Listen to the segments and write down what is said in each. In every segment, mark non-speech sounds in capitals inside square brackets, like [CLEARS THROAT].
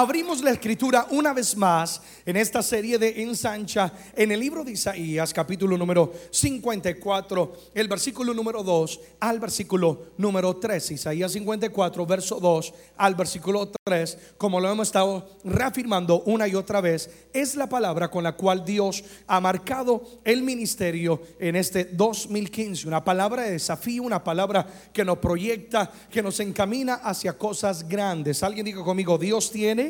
abrimos la escritura una vez más en esta serie de ensancha en el libro de Isaías, capítulo número 54, el versículo número 2 al versículo número 3. Isaías 54, verso 2 al versículo 3, como lo hemos estado reafirmando una y otra vez, es la palabra con la cual Dios ha marcado el ministerio en este 2015. Una palabra de desafío, una palabra que nos proyecta, que nos encamina hacia cosas grandes. Alguien diga conmigo, Dios tiene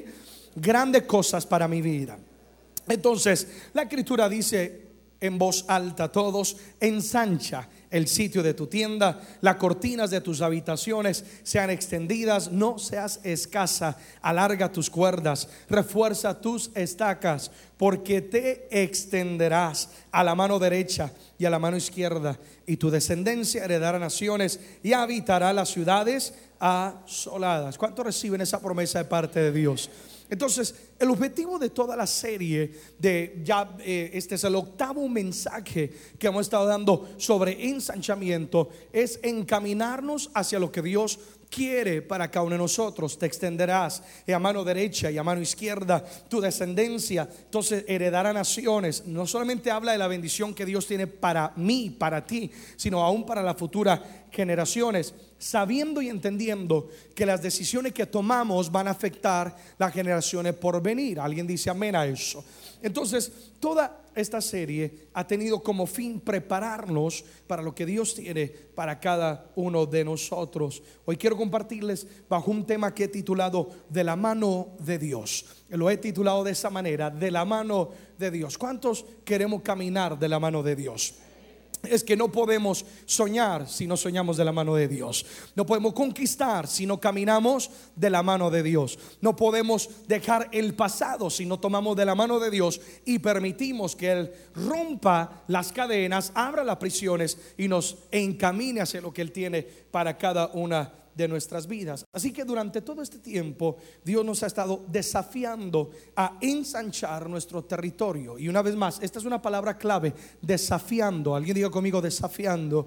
grandes cosas para mi vida. Entonces, la escritura dice en voz alta todos, ensancha el sitio de tu tienda, las cortinas de tus habitaciones sean extendidas, no seas escasa, alarga tus cuerdas, refuerza tus estacas, porque te extenderás a la mano derecha y a la mano izquierda, y tu descendencia heredará naciones y habitará las ciudades asoladas. ¿Cuántos reciben esa promesa de parte de Dios? Entonces, el objetivo de toda la serie de ya, eh, este es el octavo mensaje que hemos estado dando sobre ensanchamiento, es encaminarnos hacia lo que Dios quiere para cada uno de nosotros. Te extenderás a mano derecha y a mano izquierda tu descendencia. Entonces heredará naciones. No solamente habla de la bendición que Dios tiene para mí, para ti, sino aún para las futuras generaciones, sabiendo y entendiendo que las decisiones que tomamos van a afectar las generaciones por venir. Alguien dice amén a eso. Entonces, toda esta serie ha tenido como fin prepararnos para lo que Dios tiene para cada uno de nosotros. Hoy quiero compartirles bajo un tema que he titulado De la mano de Dios. Lo he titulado de esa manera, De la mano de Dios. ¿Cuántos queremos caminar de la mano de Dios? Es que no podemos soñar si no soñamos de la mano de Dios. No podemos conquistar si no caminamos de la mano de Dios. No podemos dejar el pasado si no tomamos de la mano de Dios y permitimos que Él rompa las cadenas, abra las prisiones y nos encamine hacia lo que Él tiene para cada una de nuestras vidas. Así que durante todo este tiempo Dios nos ha estado desafiando a ensanchar nuestro territorio. Y una vez más, esta es una palabra clave, desafiando. Alguien diga conmigo, desafiando.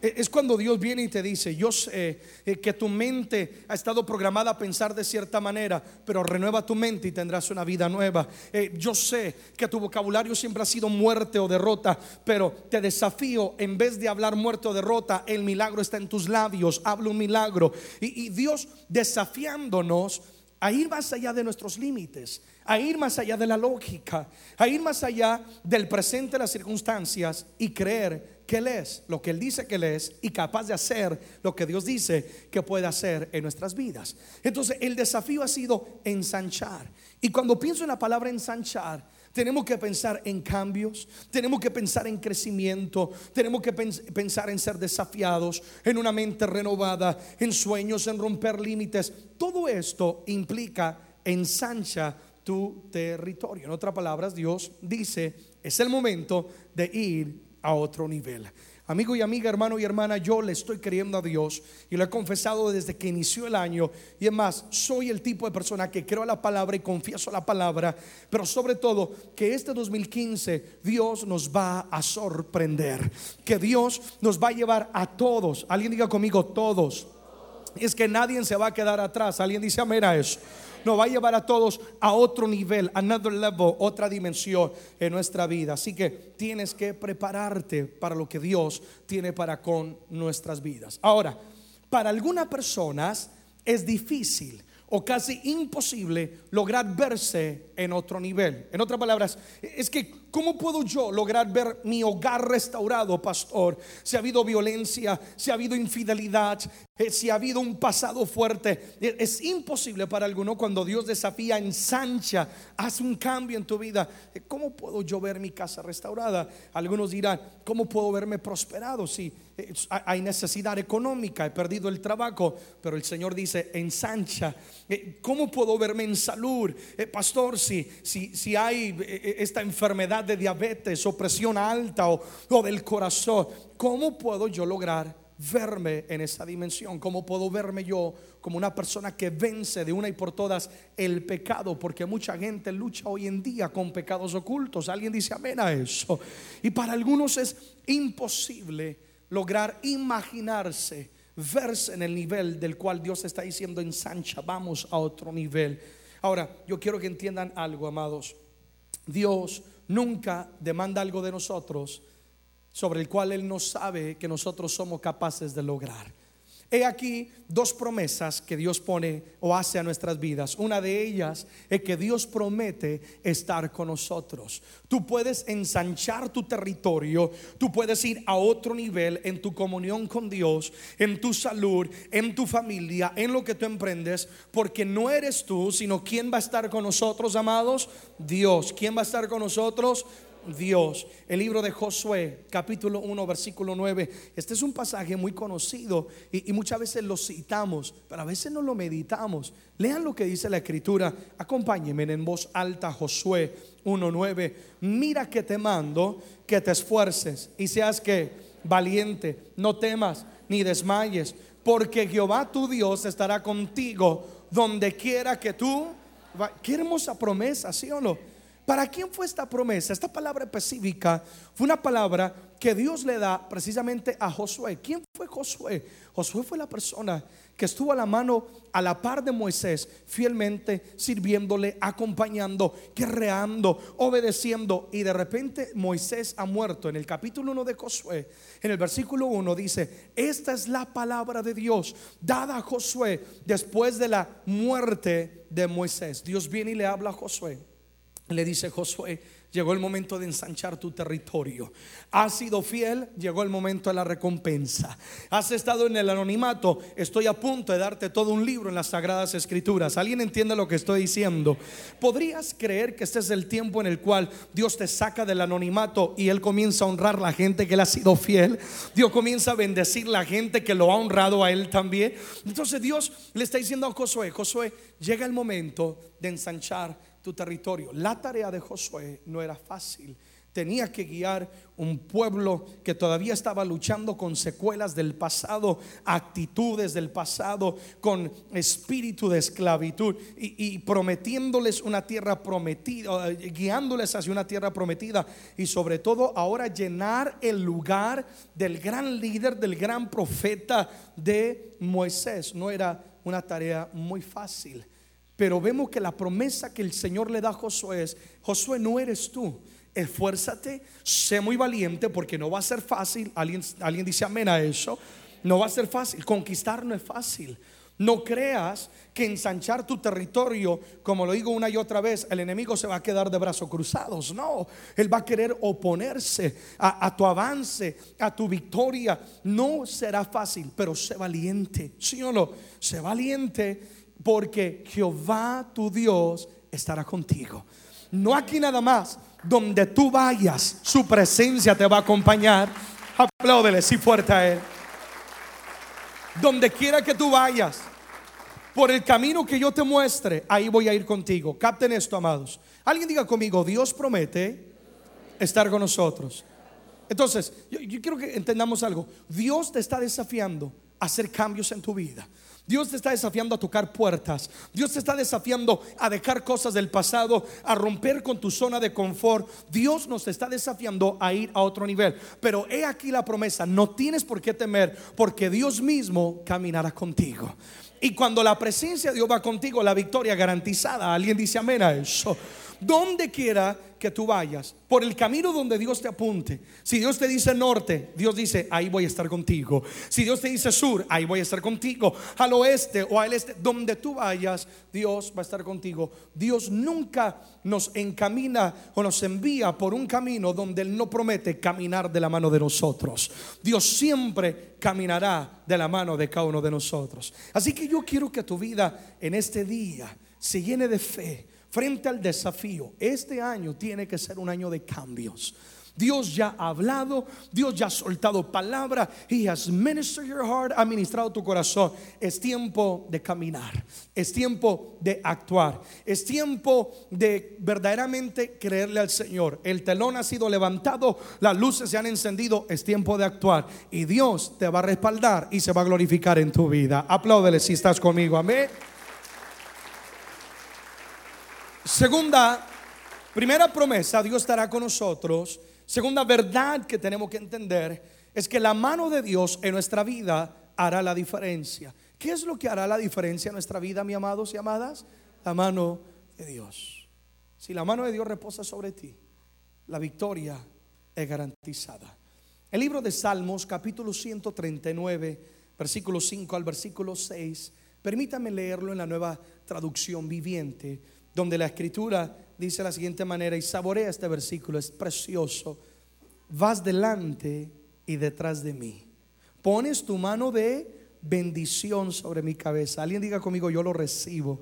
E, es cuando Dios viene y te dice, yo sé eh, que tu mente ha estado programada a pensar de cierta manera, pero renueva tu mente y tendrás una vida nueva. Eh, yo sé que tu vocabulario siempre ha sido muerte o derrota, pero te desafío, en vez de hablar muerte o derrota, el milagro está en tus labios, habla un milagro. Y, y Dios desafiándonos a ir más allá de nuestros límites, a ir más allá de la lógica, a ir más allá del presente de las circunstancias y creer que Él es, lo que Él dice que Él es y capaz de hacer lo que Dios dice que puede hacer en nuestras vidas. Entonces el desafío ha sido ensanchar. Y cuando pienso en la palabra ensanchar, tenemos que pensar en cambios, tenemos que pensar en crecimiento, tenemos que pensar en ser desafiados, en una mente renovada, en sueños, en romper límites. Todo esto implica ensancha tu territorio. En otras palabras, Dios dice, es el momento de ir a otro nivel. Amigo y amiga, hermano y hermana, yo le estoy creyendo a Dios y lo he confesado desde que inició el año. Y es más, soy el tipo de persona que creo a la palabra y confieso la palabra, pero sobre todo que este 2015 Dios nos va a sorprender, que Dios nos va a llevar a todos. Alguien diga conmigo, todos. Es que nadie se va a quedar atrás. Alguien dice amén a eso nos va a llevar a todos a otro nivel, another level, otra dimensión en nuestra vida. Así que tienes que prepararte para lo que Dios tiene para con nuestras vidas. Ahora, para algunas personas es difícil o casi imposible lograr verse en otro nivel. En otras palabras, es que ¿cómo puedo yo lograr ver mi hogar restaurado, pastor? Si ha habido violencia, si ha habido infidelidad, eh, si ha habido un pasado fuerte. Eh, es imposible para alguno cuando Dios desafía, ensancha, hace un cambio en tu vida. Eh, ¿Cómo puedo yo ver mi casa restaurada? Algunos dirán, ¿cómo puedo verme prosperado si hay necesidad económica, he perdido el trabajo? Pero el Señor dice, ensancha. ¿Cómo puedo verme en salud? Pastor, si, si, si hay esta enfermedad de diabetes o presión alta o, o del corazón, ¿cómo puedo yo lograr? verme en esa dimensión? ¿Cómo puedo verme yo como una persona que vence de una y por todas el pecado? Porque mucha gente lucha hoy en día con pecados ocultos. Alguien dice amén a eso. Y para algunos es imposible lograr imaginarse, verse en el nivel del cual Dios está diciendo ensancha, vamos a otro nivel. Ahora, yo quiero que entiendan algo, amados. Dios nunca demanda algo de nosotros sobre el cual Él no sabe que nosotros somos capaces de lograr. He aquí dos promesas que Dios pone o hace a nuestras vidas. Una de ellas es que Dios promete estar con nosotros. Tú puedes ensanchar tu territorio, tú puedes ir a otro nivel en tu comunión con Dios, en tu salud, en tu familia, en lo que tú emprendes, porque no eres tú, sino quién va a estar con nosotros, amados? Dios. ¿Quién va a estar con nosotros? Dios. El libro de Josué, capítulo 1, versículo 9. Este es un pasaje muy conocido y, muchas veces lo citamos, pero a veces no lo meditamos. Lean lo que dice la escritura. Acompáñenme en voz alta, Josué 1.9. Mira que te mando que te esfuerces y seas que valiente, no temas ni desmayes, porque Jehová tu Dios estará contigo donde quiera que tú. Qué hermosa promesa, ¿sí o no? ¿Para quién fue esta promesa? Esta palabra específica fue una palabra que Dios le da precisamente a Josué. ¿Quién fue Josué? Josué fue la persona que estuvo a la mano a la par de Moisés, fielmente sirviéndole, acompañando, guerreando, obedeciendo. Y de repente Moisés ha muerto. En el capítulo 1 de Josué, en el versículo 1 dice, esta es la palabra de Dios dada a Josué después de la muerte de Moisés. Dios viene y le habla a Josué le dice Josué, llegó el momento de ensanchar tu territorio. Has sido fiel, llegó el momento de la recompensa. Has estado en el anonimato, estoy a punto de darte todo un libro en las sagradas escrituras. ¿Alguien entiende lo que estoy diciendo? ¿Podrías creer que este es el tiempo en el cual Dios te saca del anonimato y Él comienza a honrar la gente que le ha sido fiel? Dios comienza a bendecir la gente que lo ha honrado a Él también. Entonces Dios le está diciendo a Josué, Josué, llega el momento de ensanchar territorio. La tarea de Josué no era fácil. Tenía que guiar un pueblo que todavía estaba luchando con secuelas del pasado, actitudes del pasado, con espíritu de esclavitud y, prometiéndoles una tierra prometida, guiándoles hacia una tierra prometida y sobre todo ahora llenar el lugar del gran líder, del gran profeta de Moisés. No era una tarea muy fácil. Pero vemos que la promesa que el Señor le da a Josué es, Josué no eres tú, esfuérzate, sé muy valiente porque no va a ser fácil, alguien, alguien dice amén a eso, no va a ser fácil, conquistar no es fácil. No creas que ensanchar tu territorio, como lo digo una y otra vez, el enemigo se va a quedar de brazos cruzados. No, él va a querer oponerse a, a, tu avance, a tu victoria. No será fácil, pero sé valiente. ¿Sí o no? Sé valiente porque Jehová tu Dios estará contigo. No aquí nada más, donde tú vayas, su presencia te va a acompañar. Apláudele si fuerte a él. Donde quiera que tú vayas, por el camino que yo te muestre, ahí voy a ir contigo. Capten esto, amados. Alguien diga conmigo, Dios promete estar con nosotros. Entonces, yo, yo quiero que entendamos algo. Dios te está desafiando a hacer cambios en tu vida. Dios te está desafiando a tocar puertas. Dios te está desafiando a dejar cosas del pasado, a romper con tu zona de confort. Dios nos está desafiando a ir a otro nivel. Pero he aquí la promesa, no tienes por qué temer porque Dios mismo caminará contigo. Y cuando la presencia de Dios va contigo, la victoria garantizada. Alguien dice amén a eso. Donde quiera que tú vayas, por el camino donde Dios te apunte. Si Dios te dice norte, Dios dice, ahí voy a estar contigo. Si Dios te dice sur, ahí voy a estar contigo. Al oeste o al este, donde tú vayas, Dios va a estar contigo. Dios nunca nos encamina o nos envía por un camino donde Él no promete caminar de la mano de nosotros. Dios siempre caminará de la mano de cada uno de nosotros. Así que yo quiero que tu vida en este día se llene de fe frente al desafío. Este año tiene que ser un año de cambios. Dios ya ha hablado, Dios ya ha soltado palabra. He has ministered your heart, ha ministrado tu corazón. Es tiempo de caminar, es tiempo de actuar, es tiempo de verdaderamente creerle al Señor. El telón ha sido levantado, las luces se han encendido, es tiempo de actuar. Y Dios te va a respaldar y se va a glorificar en tu vida. Apláudele si estás conmigo, amén. Segunda, primera promesa, Dios estará con nosotros. Segunda verdad que tenemos que entender es que la mano de Dios en nuestra vida hará la diferencia. ¿Qué es lo que hará la diferencia en nuestra vida, mi amados y amadas? la mano de Dios. Si la mano de Dios reposa sobre ti, la victoria es garantizada. El libro de Salmos, capítulo 139, versículo 5 al versículo 6, permítame leerlo en la nueva traducción viviente, donde la escritura dice de la siguiente manera, y saborea este versículo, es precioso. Vas delante y detrás de mí. Pones tu mano de bendición sobre mi cabeza. Alguien diga conmigo, yo lo recibo.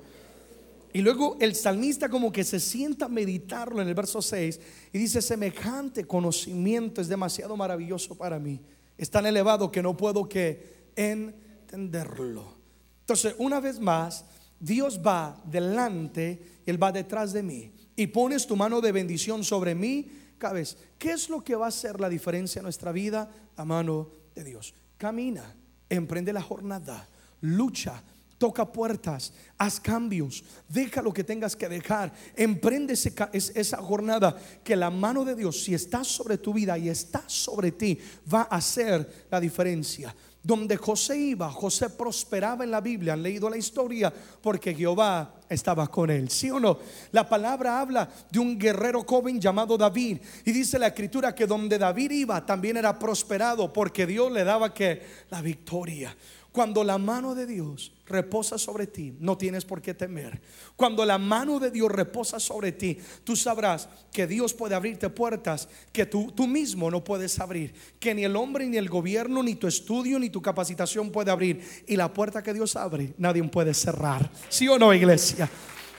Y luego el salmista como que se sienta a meditarlo en el verso 6 y dice, semejante conocimiento es demasiado maravilloso para mí. Es tan elevado que no puedo que entenderlo. Entonces, una vez más, Dios va delante, Él va detrás de mí. Y pones tu mano de bendición sobre mi cabeza. ¿Qué es lo que va a hacer la diferencia en nuestra vida? La mano de Dios. Camina, emprende la jornada, lucha, toca puertas, haz cambios, deja lo que tengas que dejar, emprende esa jornada que la mano de Dios, si está sobre tu vida y está sobre ti, va a hacer la diferencia. Donde José iba, José prosperaba en la Biblia. Han leído la historia porque Jehová estaba con él. ¿Sí o no? La palabra habla de un guerrero joven llamado David. Y dice la escritura que donde David iba también era prosperado porque Dios le daba que la victoria. Cuando la mano de Dios reposa sobre ti, no tienes por qué temer. Cuando la mano de Dios reposa sobre ti, tú sabrás que Dios puede abrirte puertas que tú, tú mismo no puedes abrir, que ni el hombre, ni el gobierno, ni tu estudio, ni tu capacitación puede abrir. Y la puerta que Dios abre, nadie puede cerrar. ¿Sí o no, iglesia?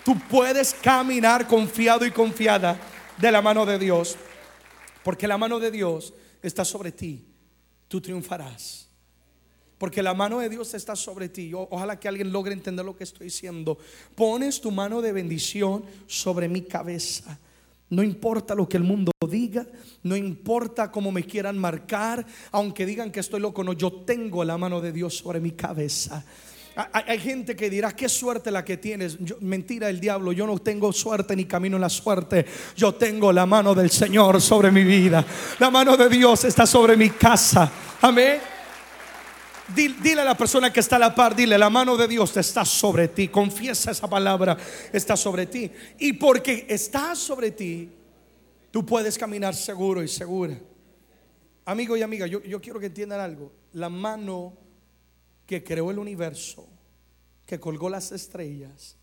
Tú puedes caminar confiado y confiada de la mano de Dios, porque la mano de Dios está sobre ti. Tú triunfarás. Porque la mano de Dios está sobre ti. Ojalá que alguien logre entender lo que estoy diciendo. Pones tu mano de bendición sobre mi cabeza. No importa lo que el mundo diga, no importa cómo me quieran marcar, aunque digan que estoy loco, no, yo tengo la mano de Dios sobre mi cabeza. Hay, gente que dirá, qué suerte la que tienes. mentira el diablo, yo no tengo suerte ni camino en la suerte. Yo tengo la mano del Señor sobre mi vida. La mano de Dios está sobre mi casa. Amén. Dile a la persona que está a la par, dile, la mano de Dios está sobre ti. Confiesa esa palabra, está sobre ti. Y porque está sobre ti, tú puedes caminar seguro y segura. Amigo y amiga, yo, yo quiero que entiendan algo. La mano que creó el universo, que colgó las estrellas,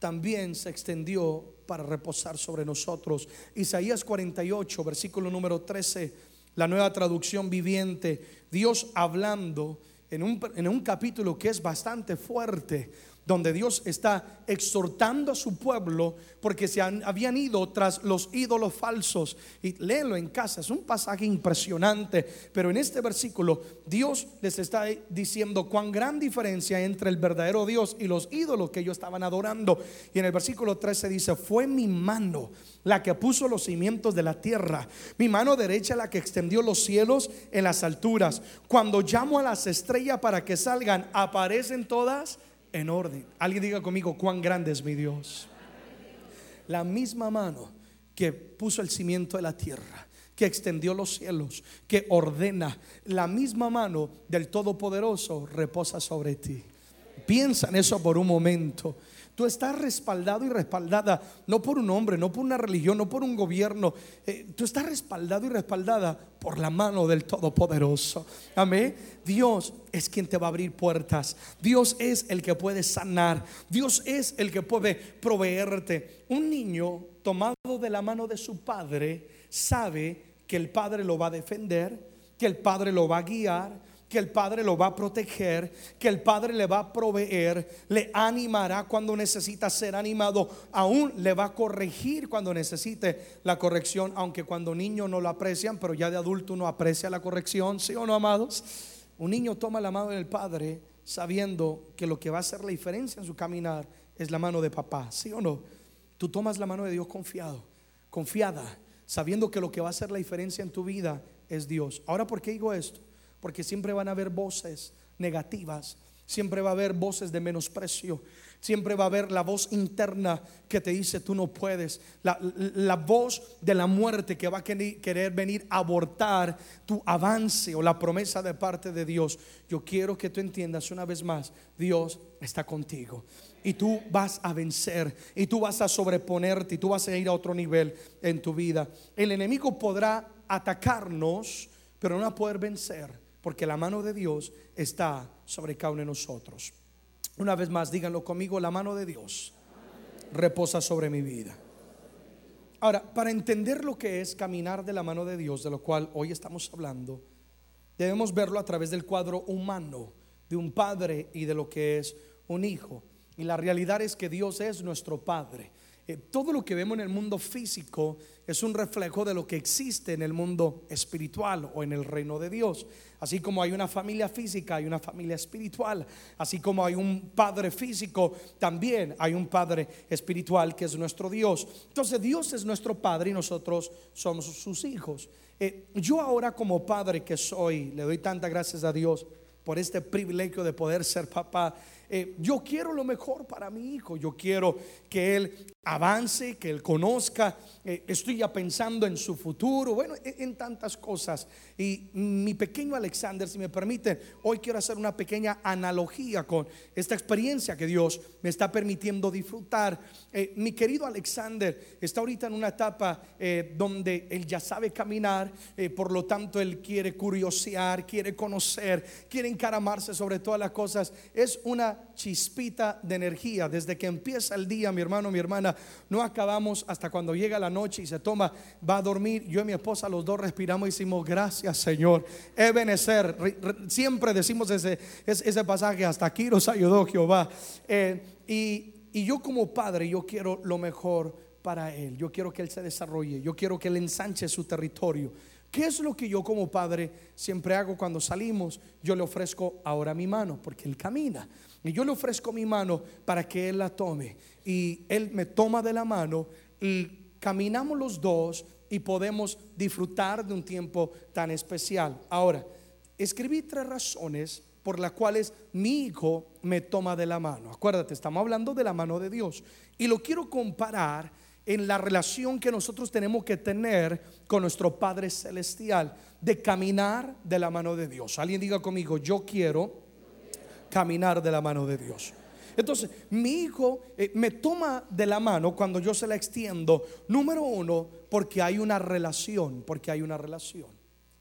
también se extendió para reposar sobre nosotros. Isaías 48, versículo número 13 la nueva traducción viviente, Dios hablando en un, en un capítulo que es bastante fuerte, donde Dios está exhortando a su pueblo porque se habían ido tras los ídolos falsos. Y léelo en casa, es un pasaje impresionante, pero en este versículo Dios les está diciendo cuán gran diferencia entre el verdadero Dios y los ídolos que ellos estaban adorando. Y en el versículo 13 dice, fue mi mano la que puso los cimientos de la tierra, mi mano derecha la que extendió los cielos en las alturas. Cuando llamo a las estrellas para que salgan, aparecen todas en orden. Alguien diga conmigo, cuán grande es mi Dios. La misma mano que puso el cimiento de la tierra, que extendió los cielos, que ordena, la misma mano del Todopoderoso reposa sobre ti. Piensa en eso por un momento. Tú estás respaldado y respaldada, no por un hombre, no por una religión, no por un gobierno. Eh, tú estás respaldado y respaldada por la mano del Todopoderoso. Amén. Dios es quien te va a abrir puertas. Dios es el que puede sanar. Dios es el que puede proveerte. Un niño tomado de la mano de su padre sabe que el padre lo va a defender, que el padre lo va a guiar que el Padre lo va a proteger, que el Padre le va a proveer, le animará cuando necesita ser animado, aún le va a corregir cuando necesite la corrección, aunque cuando niños no lo aprecian, pero ya de adulto uno aprecia la corrección, ¿sí o no, amados? Un niño toma la mano del Padre sabiendo que lo que va a hacer la diferencia en su caminar es la mano de papá, ¿sí o no? Tú tomas la mano de Dios confiado, confiada, sabiendo que lo que va a hacer la diferencia en tu vida es Dios. Ahora, ¿por qué digo esto? Porque siempre van a haber voces negativas, siempre va a haber voces de menosprecio, siempre va a haber la voz interna que te dice tú no puedes, la, voz de la muerte que va a querer venir a abortar tu avance o la promesa de parte de Dios. Yo quiero que tú entiendas una vez más, Dios está contigo. y tú vas a vencer y tú vas a sobreponerte y tú vas a ir a otro nivel en tu vida. El enemigo podrá atacarnos, pero no va a poder vencer porque la mano de Dios está sobre cada uno de nosotros. Una vez más, díganlo conmigo, la mano de Dios reposa sobre mi vida. Ahora, para entender lo que es caminar de la mano de Dios, de lo cual hoy estamos hablando, debemos verlo a través del cuadro humano de un padre y de lo que es un hijo. Y la realidad es que Dios es nuestro Padre. Eh, todo lo que vemos en el mundo físico es un reflejo de lo que existe en el mundo espiritual o en el reino de Dios. Así como hay una familia física, hay una familia espiritual. Así como hay un padre físico, también hay un padre espiritual que es nuestro Dios. Entonces Dios es nuestro Padre y nosotros somos sus hijos. Eh, yo ahora como padre que soy, le doy tantas gracias a Dios por este privilegio de poder ser papá. Eh, yo quiero lo mejor para mi hijo, yo quiero que él avance, que él conozca, eh, estoy ya pensando en su futuro, bueno, en, tantas cosas. Y mi pequeño Alexander, si me permite, hoy quiero hacer una pequeña analogía con esta experiencia que Dios me está permitiendo disfrutar. Eh, mi querido Alexander está ahorita en una etapa donde él ya sabe caminar, por lo tanto él quiere curiosear, quiere conocer, quiere encaramarse sobre todas las cosas. Es una chispita de energía desde que empieza el día, mi hermano, mi hermana no acabamos hasta cuando llega la noche y se toma, va a dormir. Yo y mi esposa, los dos respiramos y decimos, gracias Señor. Ebenecer, siempre decimos ese, ese pasaje, hasta aquí nos ayudó Jehová. Eh, y, y yo como padre, yo quiero lo mejor para él. Yo quiero que él se desarrolle, yo quiero que él ensanche su territorio. ¿Qué es lo que yo como padre siempre hago cuando salimos? Yo le ofrezco ahora mi mano, porque él camina. Y yo le ofrezco mi mano para que él la tome y Él me toma de la mano y caminamos los dos y podemos disfrutar de un tiempo tan especial. Ahora, escribí tres razones por las cuales mi hijo me toma de la mano. Acuérdate, estamos hablando de la mano de Dios. Y lo quiero comparar en la relación que nosotros tenemos que tener con nuestro Padre Celestial, de caminar de la mano de Dios. Alguien diga conmigo, yo quiero caminar de la mano de Dios. Entonces, mi hijo eh, me toma de la mano cuando yo se la extiendo, número uno, porque hay una relación, porque hay una relación.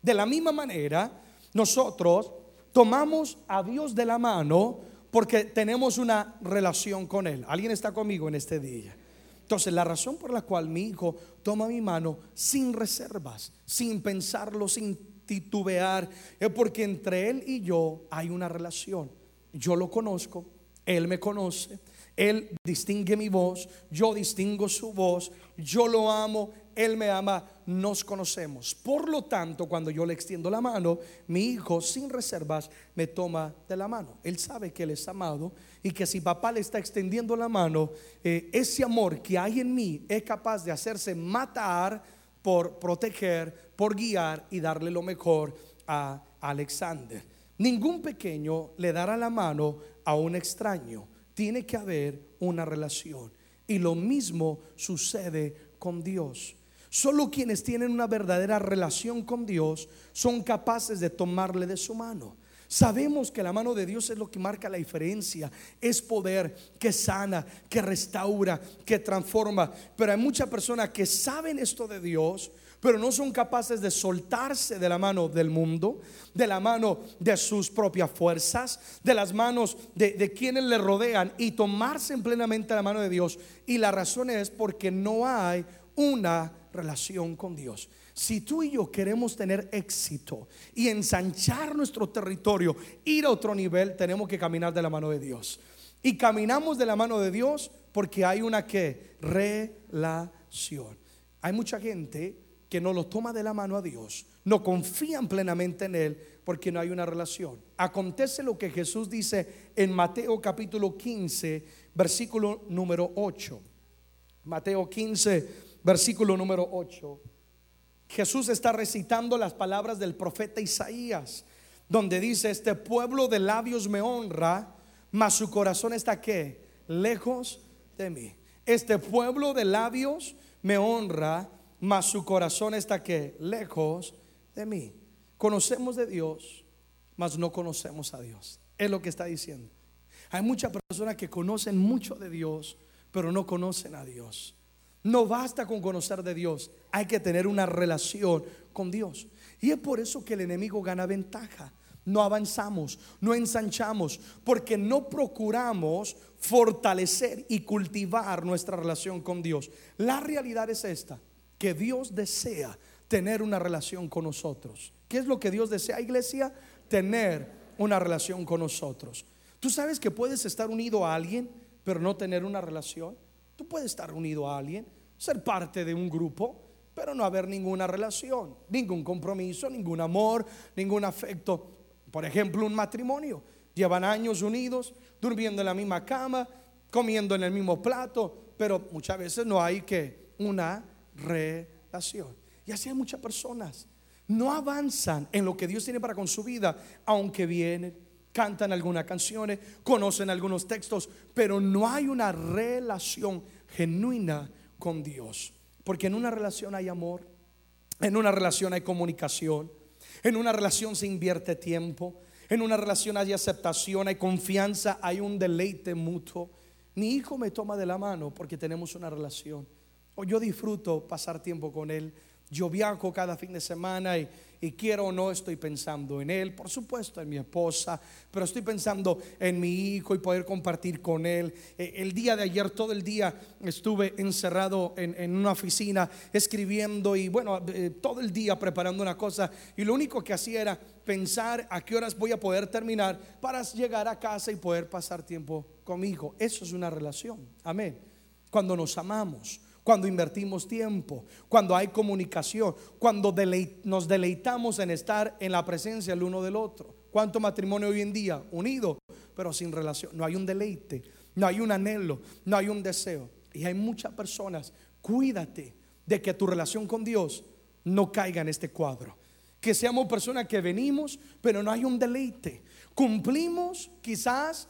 De la misma manera, nosotros tomamos a Dios de la mano porque tenemos una relación con Él. ¿Alguien está conmigo en este día? Entonces, la razón por la cual mi hijo toma mi mano sin reservas, sin pensarlo, sin titubear, es porque entre él y yo hay una relación. Yo lo conozco, él me conoce, Él distingue mi voz, yo distingo su voz, yo lo amo, Él me ama, nos conocemos. Por lo tanto, cuando yo le extiendo la mano, mi hijo sin reservas me toma de la mano. Él sabe que Él es amado y que si papá le está extendiendo la mano, eh, ese amor que hay en mí es capaz de hacerse matar por proteger, por guiar y darle lo mejor a Alexander. Ningún pequeño le dará la mano a un extraño. Tiene que haber una relación. Y lo mismo sucede con Dios. Solo quienes tienen una verdadera relación con Dios son capaces de tomarle de su mano. Sabemos que la mano de Dios es lo que marca la diferencia. Es poder que sana, que restaura, que transforma. Pero hay muchas personas que saben esto de Dios, pero no son capaces de soltarse de la mano del mundo, de la mano de sus propias fuerzas, de las manos de, quienes le rodean y tomarse en plenamente la mano de Dios. Y la razón es porque no hay una relación con Dios. Si tú y yo queremos tener éxito y ensanchar nuestro territorio, ir a otro nivel, tenemos que caminar de la mano de Dios. Y caminamos de la mano de Dios porque hay una que relación. Hay mucha gente que no lo toma de la mano a Dios, no confían plenamente en Él porque no hay una relación. Acontece lo que Jesús dice en Mateo capítulo 15, versículo número 8. Mateo 15, versículo número 8. Jesús está recitando las palabras del profeta Isaías, donde dice, este pueblo de labios me honra, mas su corazón está que lejos de mí. Este pueblo de labios me honra, mas su corazón está que lejos de mí. Conocemos de Dios, mas no conocemos a Dios. Es lo que está diciendo. Hay muchas personas que conocen mucho de Dios, pero no conocen a Dios. No basta con conocer de Dios, hay que tener una relación con Dios. Y es por eso que el enemigo gana ventaja. No avanzamos, no ensanchamos, porque no procuramos fortalecer y cultivar nuestra relación con Dios. La realidad es esta, que Dios desea tener una relación con nosotros. ¿Qué es lo que Dios desea, iglesia? Tener una relación con nosotros. Tú sabes que puedes estar unido a alguien, pero no tener una relación. Tú puedes estar unido a alguien, ser parte de un grupo, pero no haber ninguna relación, ningún compromiso, ningún amor, ningún afecto. Por ejemplo, un matrimonio. Llevan años unidos, durmiendo en la misma cama, comiendo en el mismo plato, pero muchas veces no hay que una relación. Y así hay muchas personas. No avanzan en lo que Dios tiene para con su vida, aunque vienen, cantan algunas canciones, conocen algunos textos, pero no hay una relación genuina con Dios. Porque en una relación hay amor, en una relación hay comunicación, en una relación se invierte tiempo, en una relación hay aceptación, hay confianza, hay un deleite mutuo. Mi hijo me toma de la mano porque tenemos una relación. Yo disfruto pasar tiempo con él. Yo viajo cada fin de semana y, quiero o no estoy pensando en él, por supuesto en mi esposa, pero estoy pensando en mi hijo y poder compartir con él. E, el día de ayer, todo el día estuve encerrado en, una oficina escribiendo y bueno, eh, todo el día preparando una cosa y lo único que hacía era pensar a qué horas voy a poder terminar para llegar a casa y poder pasar tiempo conmigo. Eso es una relación, amén. Cuando nos amamos cuando invertimos tiempo, cuando hay comunicación, cuando nos deleitamos en estar en la presencia el uno del otro. ¿Cuánto matrimonio hoy en día? Unido, pero sin relación. No hay un deleite, no hay un anhelo, no hay un deseo. Y hay muchas personas, cuídate de que tu relación con Dios no caiga en este cuadro. Que seamos personas que venimos, pero no hay un deleite. Cumplimos quizás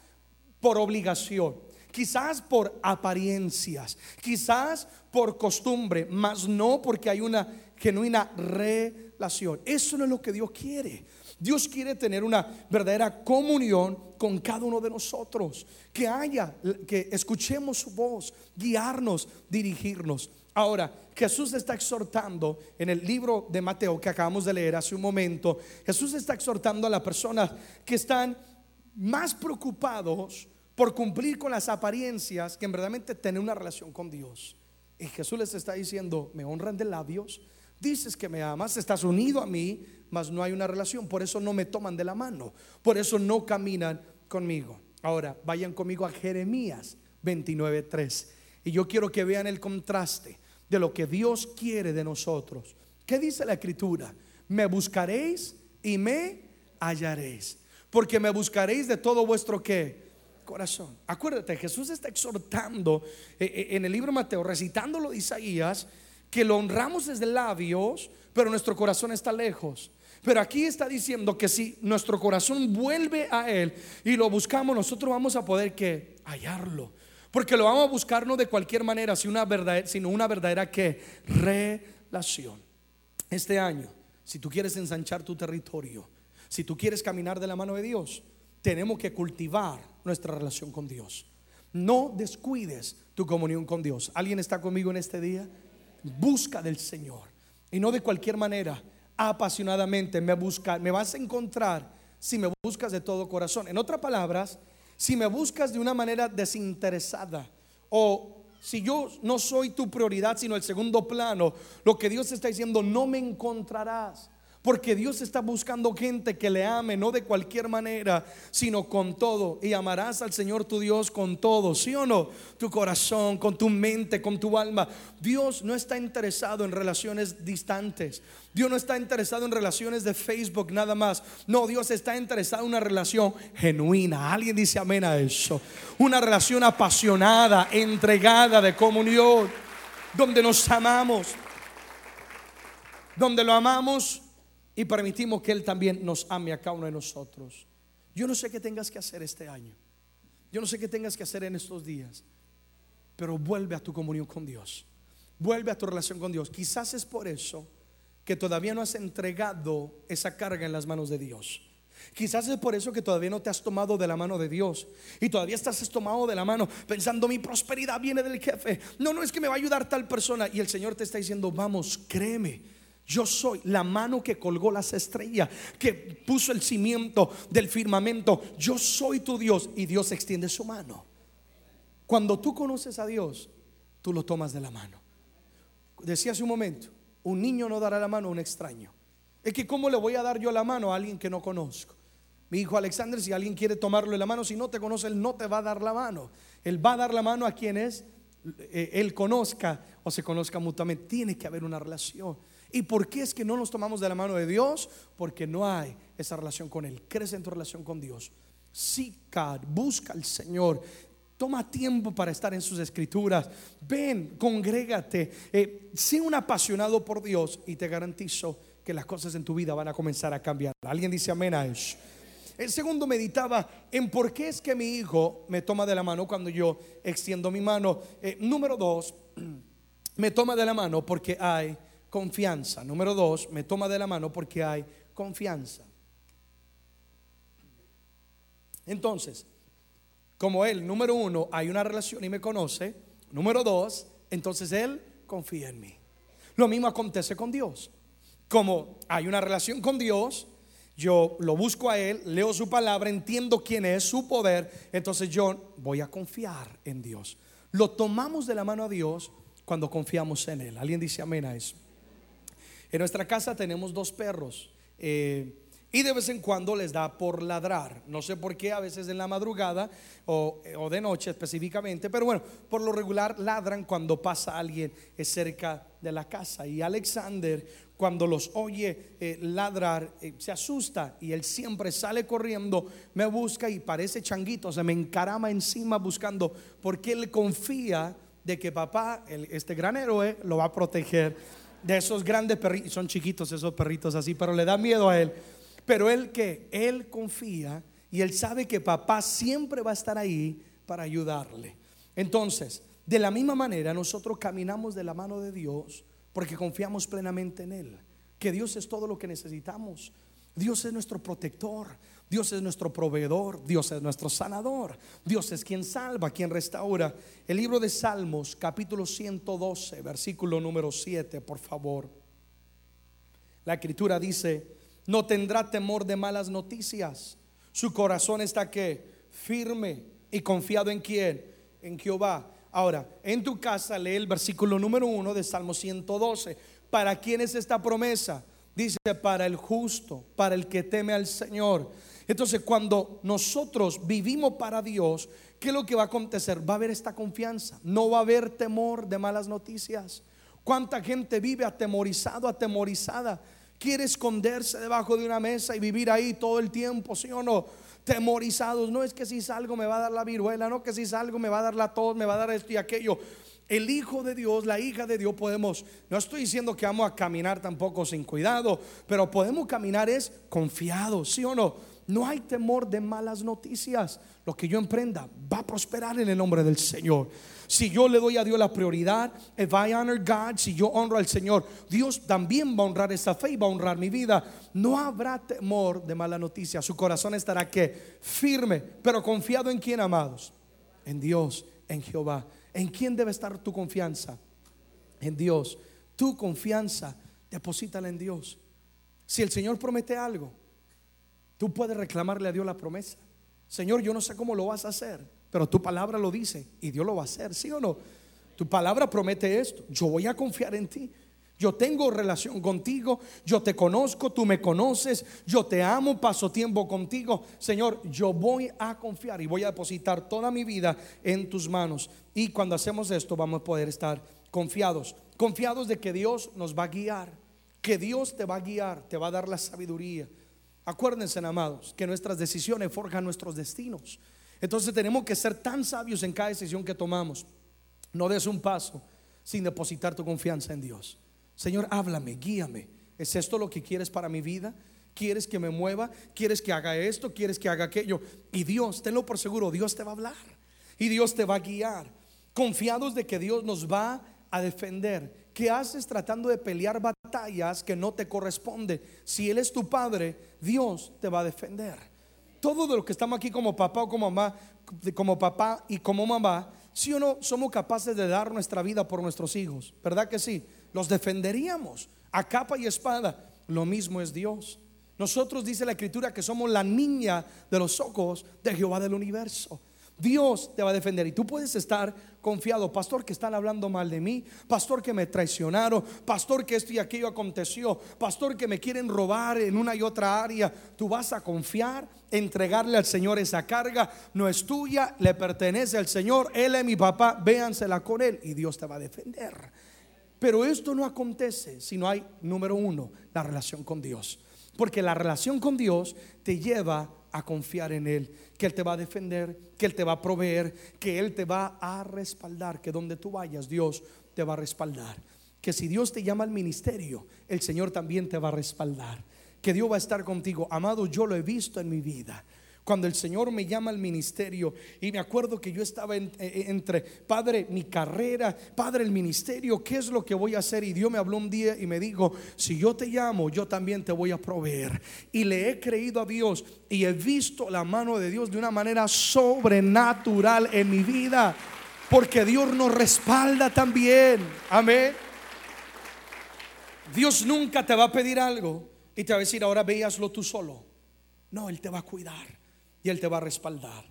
por obligación quizás por apariencias, quizás por costumbre, mas no porque hay una genuina relación. Eso no es lo que Dios quiere. Dios quiere tener una verdadera comunión con cada uno de nosotros, que haya, que escuchemos su voz, guiarnos, dirigirnos. Ahora, Jesús está exhortando en el libro de Mateo que acabamos de leer hace un momento, Jesús está exhortando a las personas que están más preocupados por cumplir con las apariencias que en verdaderamente tener una relación con Dios. Y Jesús les está diciendo, me honran de labios, dices que me amas, estás unido a mí, mas no hay una relación, por eso no me toman de la mano, por eso no caminan conmigo. Ahora, vayan conmigo a Jeremías 29:3 y yo quiero que vean el contraste de lo que Dios quiere de nosotros. ¿Qué dice la escritura? Me buscaréis y me hallaréis, porque me buscaréis de todo vuestro que corazón. Acuérdate, Jesús está exhortando eh, eh, en el libro de Mateo, recitándolo de Isaías, que lo honramos desde labios, pero nuestro corazón está lejos. Pero aquí está diciendo que si nuestro corazón vuelve a Él y lo buscamos, nosotros vamos a poder que hallarlo. Porque lo vamos a buscar no de cualquier manera, sino una verdadera, relación. Este año, si tú quieres ensanchar tu territorio, si tú quieres caminar de la mano de Dios, tenemos que cultivar nuestra relación con Dios. No descuides tu comunión con Dios. ¿Alguien está conmigo en este día? Busca del Señor. Y no de cualquier manera, apasionadamente me busca, me vas a encontrar si me buscas de todo corazón. En otras palabras, si me buscas de una manera desinteresada o si yo no soy tu prioridad, sino el segundo plano, lo que Dios está diciendo, no me encontrarás. Porque Dios está buscando gente que le ame, no de cualquier manera, sino con todo. Y amarás al Señor tu Dios con todo, ¿sí o no? Tu corazón, con tu mente, con tu alma. Dios no está interesado en relaciones distantes. Dios no está interesado en relaciones de Facebook nada más. No, Dios está interesado en una relación genuina. Alguien dice amén a eso. Una relación apasionada, entregada de comunión, donde nos amamos. Donde lo amamos y permitimos que Él también nos ame a cada uno de nosotros. Yo no sé qué tengas que hacer este año. Yo no sé qué tengas que hacer en estos días. Pero vuelve a tu comunión con Dios. Vuelve a tu relación con Dios. Quizás es por eso que todavía no has entregado esa carga en las manos de Dios. Quizás es por eso que todavía no te has tomado de la mano de Dios y todavía estás tomado de la mano pensando mi prosperidad viene del jefe. No, no es que me va a ayudar tal persona y el Señor te está diciendo, vamos, créeme. Yo soy la mano que colgó las estrellas, que puso el cimiento del firmamento. Yo soy tu Dios y Dios extiende su mano. Cuando tú conoces a Dios, tú lo tomas de la mano. Decía hace un momento, un niño no dará la mano a un extraño. Es que ¿cómo le voy a dar yo la mano a alguien que no conozco? Mi hijo Alexander, si alguien quiere tomarle la mano, si no te conoce, él no te va a dar la mano. Él va a dar la mano a quien es, eh, él conozca o se conozca mutuamente. Tiene que haber una relación. ¿Y por qué es que no nos tomamos de la mano de Dios? Porque no hay esa relación con Él. Crece en tu relación con Dios. Sica, busca al Señor. Toma tiempo para estar en sus escrituras. Ven, congrégate. Eh, sé un apasionado por Dios y te garantizo que las cosas en tu vida van a comenzar a cambiar. Alguien dice amén a eso. El segundo meditaba en por qué es que mi hijo me toma de la mano cuando yo extiendo mi mano. Eh, número dos, [CLEARS THROAT] me toma de la mano porque hay confianza. Número dos, me toma de la mano porque hay confianza. Entonces, como él, número uno, hay una relación y me conoce. Número dos, entonces él confía en mí. Lo mismo acontece con Dios como hay una relación con Dios, yo lo busco a Él, leo su palabra, entiendo quién es, su poder, entonces yo voy a confiar en Dios. Lo tomamos de la mano a Dios cuando confiamos en Él. ¿Alguien dice amén a eso? En nuestra casa tenemos dos perros. Eh, y de vez en cuando les da por ladrar. No sé por qué, a veces en la madrugada o, de noche específicamente, pero bueno, por lo regular ladran cuando pasa alguien cerca de la casa. Y Alexander, cuando los oye eh, ladrar, eh, se asusta y él siempre sale corriendo, me busca y parece changuito, se me encarama encima buscando, porque él confía de que papá, este gran héroe, lo va a proteger de esos grandes perritos. Son chiquitos esos perritos así, pero le da miedo a él pero él que, él confía y él sabe que papá siempre va a estar ahí para ayudarle. Entonces, de la misma manera, nosotros caminamos de la mano de Dios porque confiamos plenamente en Él. Que Dios es todo lo que necesitamos. Dios es nuestro protector. Dios es nuestro proveedor. Dios es nuestro sanador. Dios es quien salva, quien restaura. El libro de Salmos, capítulo 112, versículo número 7, por favor. La escritura dice, no tendrá temor de malas noticias. Su corazón está que firme y confiado en quién, en Jehová. Ahora, en tu casa lee el versículo número uno de Salmo 112. ¿Para quién es esta promesa? Dice, para el justo, para el que teme al Señor. Entonces, cuando nosotros vivimos para Dios, ¿qué es lo que va a acontecer? Va a haber esta confianza. No va a haber temor de malas noticias. ¿Cuánta gente vive atemorizado, atemorizada? quiere esconderse debajo de una mesa y vivir ahí todo el tiempo, ¿sí o no? Temorizados, no es que si salgo me va a dar la viruela, no que si salgo me va a dar la tos, me va a dar esto y aquello. El hijo de Dios, la hija de Dios podemos, no estoy diciendo que vamos a caminar tampoco sin cuidado, pero podemos caminar es confiados, ¿sí o no? No hay temor de malas noticias. Lo que yo emprenda va a prosperar en el nombre del Señor. Si yo le doy a Dios la prioridad, if I honor God, si yo honro al Señor, Dios también va a honrar esa fe y va a honrar mi vida. No habrá temor de mala noticia. Su corazón estará que firme, pero confiado en quién, amados? En Dios, en Jehová. ¿En quién debe estar tu confianza? En Dios. Tu confianza, deposítala en Dios. Si el Señor promete algo, Tú puedes reclamarle a Dios la promesa. Señor, yo no sé cómo lo vas a hacer, pero tu palabra lo dice y Dios lo va a hacer, ¿sí o no? Tu palabra promete esto. Yo voy a confiar en ti. Yo tengo relación contigo, yo te conozco, tú me conoces, yo te amo, paso tiempo contigo. Señor, yo voy a confiar y voy a depositar toda mi vida en tus manos. Y cuando hacemos esto vamos a poder estar confiados, confiados de que Dios nos va a guiar, que Dios te va a guiar, te va a dar la sabiduría Acuérdense, amados, que nuestras decisiones forjan nuestros destinos. Entonces tenemos que ser tan sabios en cada decisión que tomamos. No des un paso sin depositar tu confianza en Dios. Señor, háblame, guíame. ¿Es esto lo que quieres para mi vida? ¿Quieres que me mueva? ¿Quieres que haga esto? ¿Quieres que haga aquello? Y Dios, tenlo por seguro, Dios te va a hablar. Y Dios te va a guiar. Confiados de que Dios nos va a defender ¿Qué haces tratando de pelear batallas que no te corresponde? Si Él es tu padre, Dios te va a defender. Todo de que estamos aquí como papá o como mamá, como papá y como mamá, si o no somos capaces de dar nuestra vida por nuestros hijos, ¿verdad que sí? Los defenderíamos a capa y espada. Lo mismo es Dios. Nosotros dice la escritura que somos la niña de los ojos de Jehová del universo. Dios te va a defender y tú puedes estar confiado, pastor que están hablando mal de mí, pastor que me traicionaron, pastor que esto y aquello aconteció, pastor que me quieren robar en una y otra área. Tú vas a confiar, entregarle al Señor esa carga, no es tuya, le pertenece al Señor, Él es mi papá, véansela con Él y Dios te va a defender. Pero esto no acontece si no hay, número uno, la relación con Dios. Porque la relación con Dios te lleva a confiar en Él, que Él te va a defender, que Él te va a proveer, que Él te va a respaldar, que donde tú vayas Dios te va a respaldar. Que si Dios te llama al ministerio, el Señor también te va a respaldar. Que Dios va a estar contigo. Amado, yo lo he visto en mi vida cuando el Señor me llama al ministerio y me acuerdo que yo estaba eh, eh, entre, Padre, mi carrera, Padre, el ministerio, ¿qué es lo que voy a hacer? Y Dios me habló un día y me dijo, si yo te llamo, yo también te voy a proveer. Y le he creído a Dios y he visto la mano de Dios de una manera sobrenatural en mi vida, porque Dios nos respalda también. Amén. Dios nunca te va a pedir algo y te va a decir, ahora veaslo tú solo. No, Él te va a cuidar y Él te va a respaldar.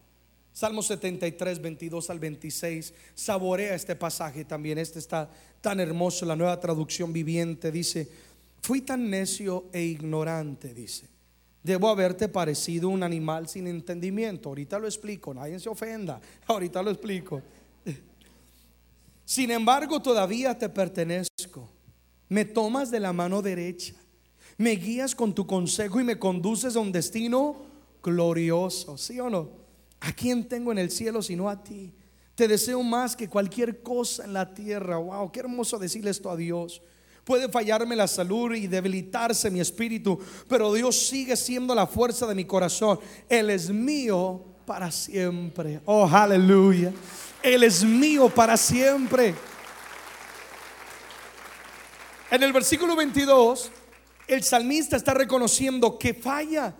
Salmo 73, 22 al 26. Saborea este pasaje también. Este está tan hermoso. La nueva traducción viviente dice: Fui tan necio e ignorante, dice. Debo haberte parecido un animal sin entendimiento. Ahorita lo explico. Nadie se ofenda. [LAUGHS] Ahorita lo explico. Sin embargo, todavía te pertenezco. Me tomas de la mano derecha. Me guías con tu consejo y me conduces a un destino glorioso, ¿sí o no? ¿A quién tengo en el cielo sino a ti? Te deseo más que cualquier cosa en la tierra. Wow, qué hermoso decirle esto a Dios. Puede fallarme la salud y debilitarse mi espíritu, pero Dios sigue siendo la fuerza de mi corazón. Él es mío para siempre. Oh, aleluya. Él es mío para siempre. En el versículo 22, el salmista está reconociendo que falla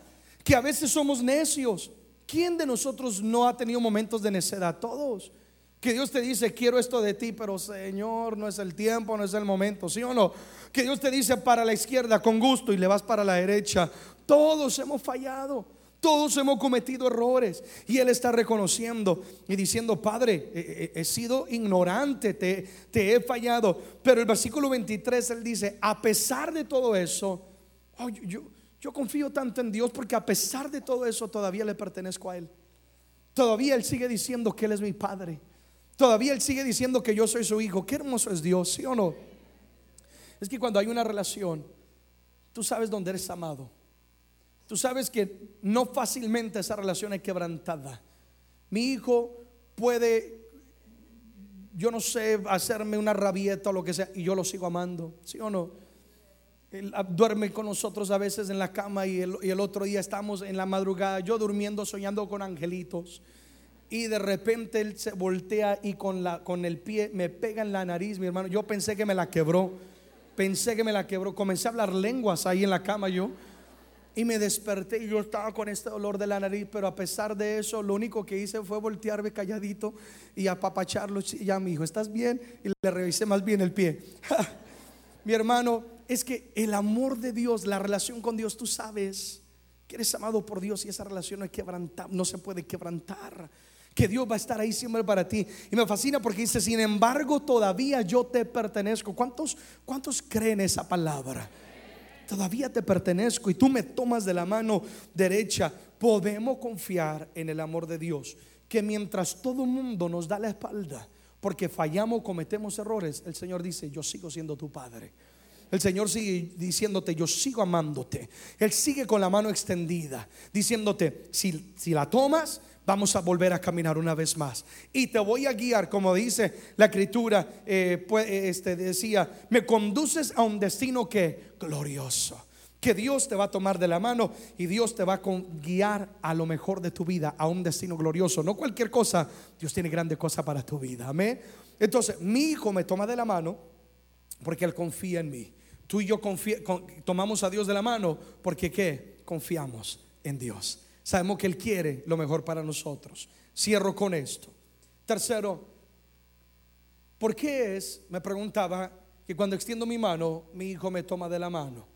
que a veces somos necios. ¿Quién de nosotros no ha tenido momentos de necedad? Todos. Que Dios te dice, quiero esto de ti, pero Señor, no es el tiempo, no es el momento, ¿sí o no? Que Dios te dice para la izquierda con gusto y le vas para la derecha. Todos hemos fallado. Todos hemos cometido errores y Él está reconociendo y diciendo, Padre, he, sido ignorante, te, te, he fallado. Pero el versículo 23 Él dice, a pesar de todo eso, yo, yo confío tanto en Dios porque a pesar de todo eso todavía le pertenezco a Él. Todavía Él sigue diciendo que Él es mi Padre. Todavía Él sigue diciendo que yo soy su hijo. Qué hermoso es Dios, ¿sí o no? Es que cuando hay una relación, tú sabes dónde eres amado. Tú sabes que no fácilmente esa relación es quebrantada. Mi hijo puede, yo no sé, hacerme una rabieta o lo que sea, y yo lo sigo amando, ¿sí o no? Él duerme con nosotros a veces en la cama y el, otro día estamos en la madrugada, yo durmiendo, soñando con angelitos. Y de repente él se voltea y con, la, con el pie me pega en la nariz, mi hermano. Yo pensé que me la quebró. Pensé que me la quebró. Comencé a hablar lenguas ahí en la cama yo. Y me desperté y yo estaba con este dolor de la nariz, pero a pesar de eso, lo único que hice fue voltearme calladito y apapacharlo. Ya, mi hijo, ¿estás bien? Y le revisé más bien el pie. [LAUGHS] mi hermano, es que el amor de Dios, la relación con Dios, tú sabes que eres amado por Dios y esa relación no, se puede quebrantar. Que Dios va a estar ahí siempre para ti. Y me fascina porque dice, sin embargo, todavía yo te pertenezco. ¿Cuántos, cuántos creen esa palabra? Todavía te pertenezco y tú me tomas de la mano derecha. Podemos confiar en el amor de Dios. Que mientras todo el mundo nos da la espalda, porque fallamos, cometemos errores, el Señor dice, yo sigo siendo tu Padre. El Señor sigue diciéndote, yo sigo amándote. Él sigue con la mano extendida, diciéndote, si, si la tomas, vamos a volver a caminar una vez más. Y te voy a guiar, como dice la escritura, eh, pues, este, decía, me conduces a un destino que glorioso. Que Dios te va a tomar de la mano y Dios te va a guiar a lo mejor de tu vida, a un destino glorioso. No cualquier cosa, Dios tiene grande cosa para tu vida. Amén. Entonces, mi hijo me toma de la mano Porque Él confía en mí. Tú y yo tomamos a Dios de la mano porque ¿qué? Confiamos en Dios. Sabemos que Él quiere lo mejor para nosotros. Cierro con esto. Tercero, ¿por qué es, me preguntaba, que cuando extiendo mi mano, mi hijo me toma de la mano?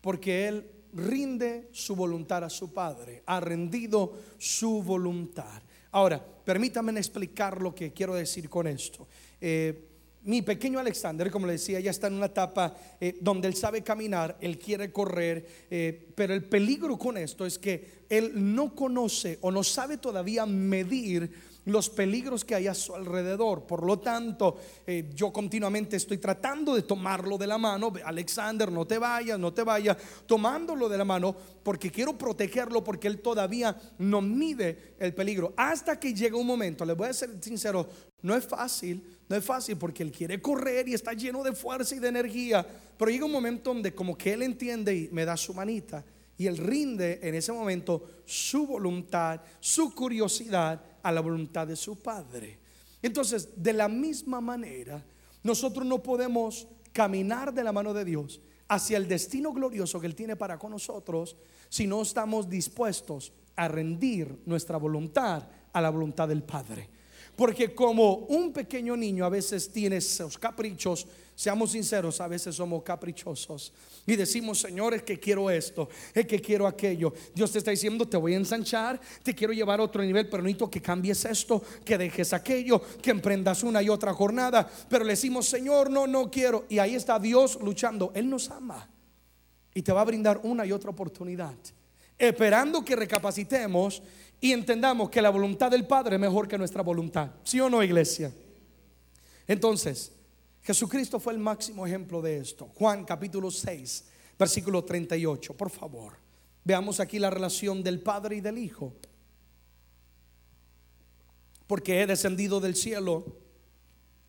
Porque Él rinde su voluntad a su Padre, ha rendido su voluntad. Ahora, permítanme explicar lo que quiero decir con esto. Eh, mi pequeño Alexander, como le decía, ya está en una etapa eh, donde él sabe caminar, él quiere correr, eh, pero el peligro con esto es que él no conoce o no sabe todavía medir los peligros que hay a su alrededor. Por lo tanto, eh, yo continuamente estoy tratando de tomarlo de la mano. Alexander, no te vayas, no te vayas, tomándolo de la mano porque quiero protegerlo porque él todavía no mide el peligro. Hasta que llega un momento, les voy a ser sincero, no es fácil, no es fácil porque él quiere correr y está lleno de fuerza y de energía, pero llega un momento donde como que él entiende y me da su manita y él rinde en ese momento su voluntad, su curiosidad a la voluntad de su Padre. Entonces, de la misma manera, nosotros no podemos caminar de la mano de Dios hacia el destino glorioso que Él tiene para con nosotros si no estamos dispuestos a rendir nuestra voluntad a la voluntad del Padre. Porque como un pequeño niño a veces tiene esos caprichos, seamos sinceros, a veces somos caprichosos y decimos, Señor, es que quiero esto, es que quiero aquello. Dios te está diciendo, te voy a ensanchar, te quiero llevar a otro nivel, pero necesito que cambies esto, que dejes aquello, que emprendas una y otra jornada. Pero le decimos, Señor, no, no quiero. Y ahí está Dios luchando. Él nos ama y te va a brindar una y otra oportunidad, esperando que recapacitemos y entendamos que la voluntad del Padre es mejor que nuestra voluntad. ¿Sí o no, iglesia? Entonces, Jesucristo fue el máximo ejemplo de esto. Juan capítulo 6, versículo 38, por favor. Veamos aquí la relación del Padre y del Hijo. Porque he descendido del cielo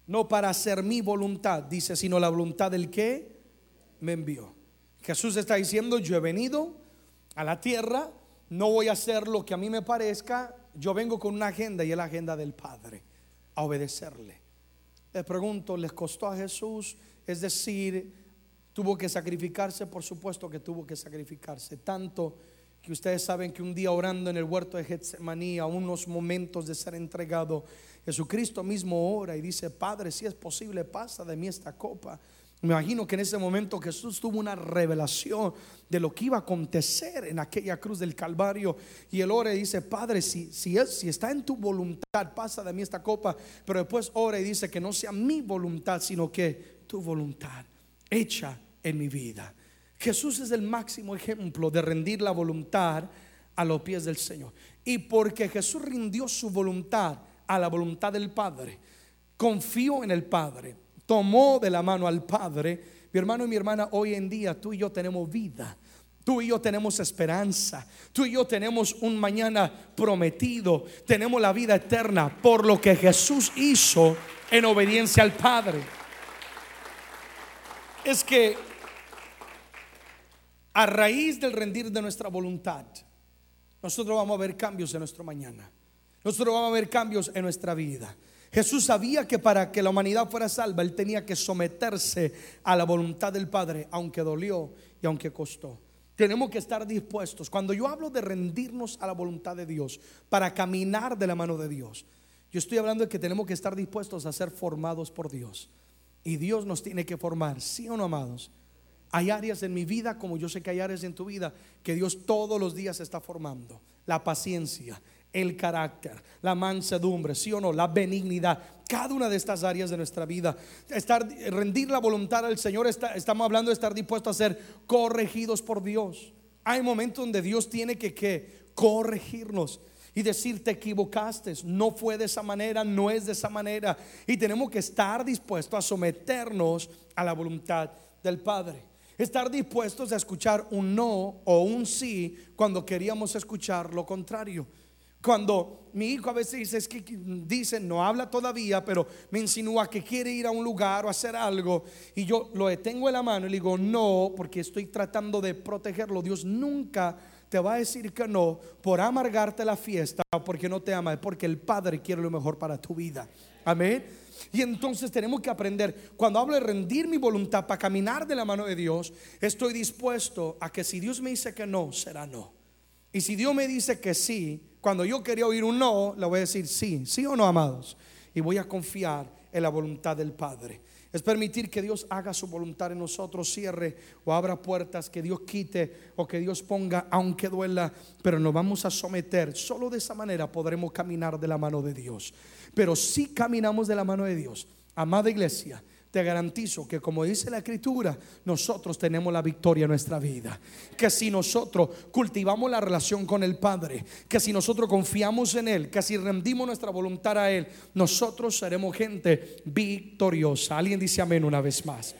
no para hacer mi voluntad, dice, sino la voluntad del que me envió. Jesús está diciendo, yo he venido a la tierra no voy a hacer lo que a mí me parezca, yo vengo con una agenda y es la agenda del Padre, a obedecerle. Les pregunto, ¿les costó a Jesús? Es decir, tuvo que sacrificarse, por supuesto que tuvo que sacrificarse, tanto que ustedes saben que un día orando en el huerto de Getsemaní, a unos momentos de ser entregado, Jesucristo mismo ora y dice, Padre, si es posible, pasa de mí esta copa. Me imagino que en ese momento Jesús tuvo una revelación de lo que iba a acontecer en aquella cruz del Calvario. Y el ora y dice, Padre, si, si, es, si está en tu voluntad, pasa de mí esta copa. Pero después ora y dice que no sea mi voluntad, sino que tu voluntad hecha en mi vida. Jesús es el máximo ejemplo de rendir la voluntad a los pies del Señor. Y porque Jesús rindió su voluntad a la voluntad del Padre, confió en el Padre tomó de la mano al Padre, mi hermano y mi hermana, hoy en día tú y yo tenemos vida. Tú y yo tenemos esperanza. Tú y yo tenemos un mañana prometido. Tenemos la vida eterna por lo que Jesús hizo en obediencia al Padre. Es que a raíz del rendir de nuestra voluntad, nosotros vamos a ver cambios en nuestro mañana. Nosotros vamos a ver cambios en nuestra vida. Jesús sabía que para que la humanidad fuera salva, Él tenía que someterse a la voluntad del Padre, aunque dolió y aunque costó. Tenemos que estar dispuestos. Cuando yo hablo de rendirnos a la voluntad de Dios, para caminar de la mano de Dios, yo estoy hablando de que tenemos que estar dispuestos a ser formados por Dios. Y Dios nos tiene que formar, ¿sí o no, amados? Hay áreas en mi vida, como yo sé que hay áreas en tu vida, que Dios todos los días está formando. La paciencia, el carácter, la mansedumbre, sí o no, la benignidad, cada una de estas áreas de nuestra vida. Estar, rendir la voluntad al Señor, estamos hablando de estar dispuesto a ser corregidos por Dios. Hay momentos donde Dios tiene que, que corregirnos y decir te equivocaste, no fue de esa manera, no es de esa manera. Y tenemos que estar dispuestos a someternos a la voluntad del Padre. Estar dispuestos a escuchar un no o un sí cuando queríamos escuchar lo contrario. Cuando mi hijo a veces dice, es que dice, no habla todavía, pero me insinúa que quiere ir a un lugar o hacer algo, y yo lo detengo en la mano y le digo, no, porque estoy tratando de protegerlo. Dios nunca te va a decir que no por amargarte la fiesta o porque no te ama, es porque el Padre quiere lo mejor para tu vida. Amén. Y entonces tenemos que aprender, cuando hablo de rendir mi voluntad para caminar de la mano de Dios, estoy dispuesto a que si Dios me dice que no, será no. Y si Dios me dice que sí, cuando yo quería oír un no, le voy a decir sí, sí o no, amados. Y voy a confiar en la voluntad del Padre. Es permitir que Dios haga su voluntad en nosotros, cierre o abra puertas, que Dios quite o que Dios ponga, aunque duela, pero nos vamos a someter. Solo de esa manera podremos caminar de la mano de Dios. Pero si caminamos de la mano de Dios, amada iglesia, te garantizo que como dice la escritura, nosotros tenemos la victoria en nuestra vida. Que si nosotros cultivamos la relación con el Padre, que si nosotros confiamos en Él, que si rendimos nuestra voluntad a Él, nosotros seremos gente victoriosa. Alguien dice amén una vez más.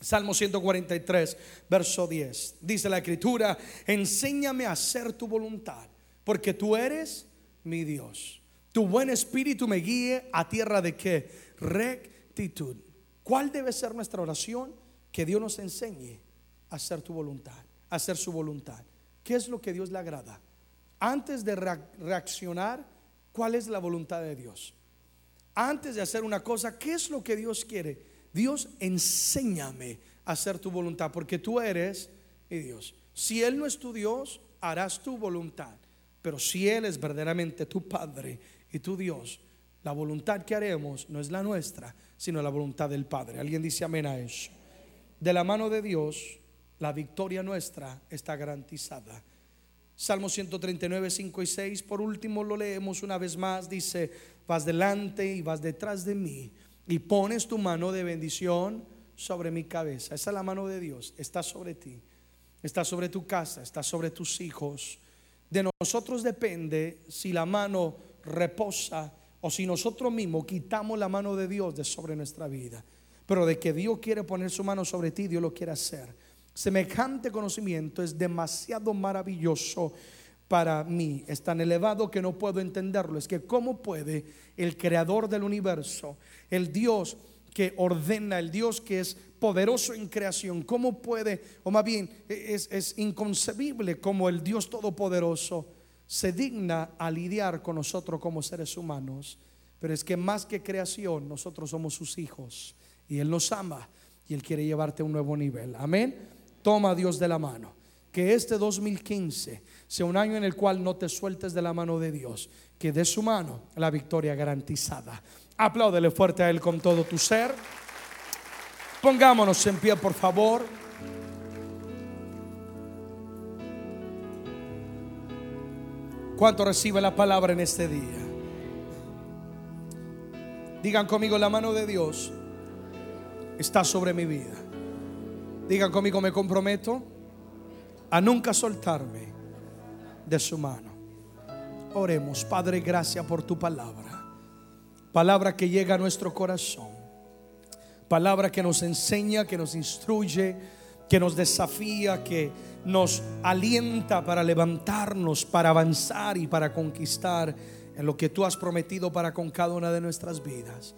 Salmo 143, verso 10. Dice la escritura, enséñame a hacer tu voluntad, porque tú eres mi Dios. Tu buen espíritu me guíe a tierra de qué? Rectitud. ¿Cuál debe ser nuestra oración? Que Dios nos enseñe a hacer tu voluntad, a hacer su voluntad. ¿Qué es lo que Dios le agrada? Antes de reaccionar, ¿cuál es la voluntad de Dios? Antes de hacer una cosa, ¿qué es lo que Dios quiere? Dios, enséñame a hacer tu voluntad, porque tú eres mi Dios. Si Él no es tu Dios, harás tu voluntad. Pero si Él es verdaderamente tu Padre y tu Dios, la voluntad que haremos no es la nuestra, sino la voluntad del Padre. ¿Alguien dice amén a eso? De la mano de Dios, la victoria nuestra está garantizada. Salmo 139, 5 y 6, por último lo leemos una vez más, dice, vas delante y vas detrás de mí y pones tu mano de bendición sobre mi cabeza. Esa es la mano de Dios, está sobre ti, está sobre tu casa, está sobre tus hijos. De nosotros depende si la mano reposa o si nosotros mismos quitamos la mano de Dios de sobre nuestra vida. Pero de que Dios quiere poner su mano sobre ti, Dios lo quiere hacer. Semejante conocimiento es demasiado maravilloso para mí. Es tan elevado que no puedo entenderlo. Es que cómo puede el creador del universo, el Dios que ordena, el Dios que es poderoso en creación, cómo puede, o más bien es, es inconcebible como el Dios todopoderoso se digna a lidiar con nosotros como seres humanos. Pero es que más que creación, nosotros somos sus hijos. Y Él nos ama y Él quiere llevarte a un nuevo nivel. Amén. Toma a Dios de la mano. Que este 2015 sea un año en el cual no te sueltes de la mano de Dios. Que de su mano la victoria garantizada. Apláudele fuerte a Él con todo tu ser. Pongámonos en pie, por favor. ¿Cuánto recibe la palabra en este día? Digan conmigo, la mano de Dios está sobre mi vida. Digan conmigo, me comprometo a nunca soltarme de su mano. Oremos, Padre, gracias por tu palabra. Palabra que llega a nuestro corazón. Palabra que nos enseña, que nos instruye, que nos desafía, que nos alienta para levantarnos, para avanzar y para conquistar en lo que tú has prometido para con cada una de nuestras vidas.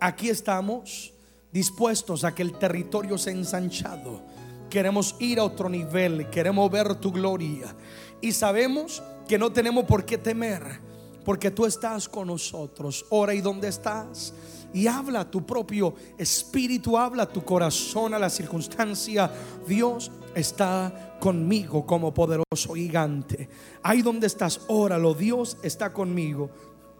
Aquí estamos dispuestos a que el territorio sea ensanchado. Queremos ir a otro nivel, queremos ver tu gloria. Y sabemos que no tenemos por qué temer, porque tú estás con nosotros. Ora y dónde estás y habla tu propio espíritu, habla tu corazón a la circunstancia. Dios está conmigo como poderoso gigante. Ahí donde estás, óralo, Dios está conmigo.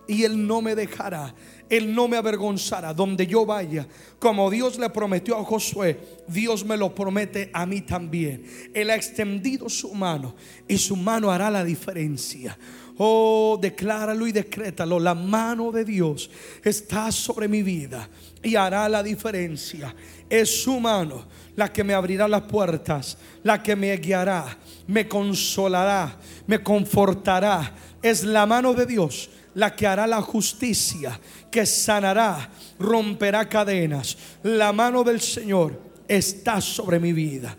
Y Él no me dejará, Él no me avergonzará. Donde yo vaya, como Dios le prometió a Josué, Dios me lo promete a mí también. Él ha extendido su mano y su mano hará la diferencia. Oh, decláralo y decrétalo. La mano de Dios está sobre mi vida y hará la diferencia. Es su mano la que me abrirá las puertas, la que me guiará, me consolará, me confortará. Es la mano de Dios la que hará la justicia, que sanará, romperá cadenas. La mano del Señor está sobre mi vida.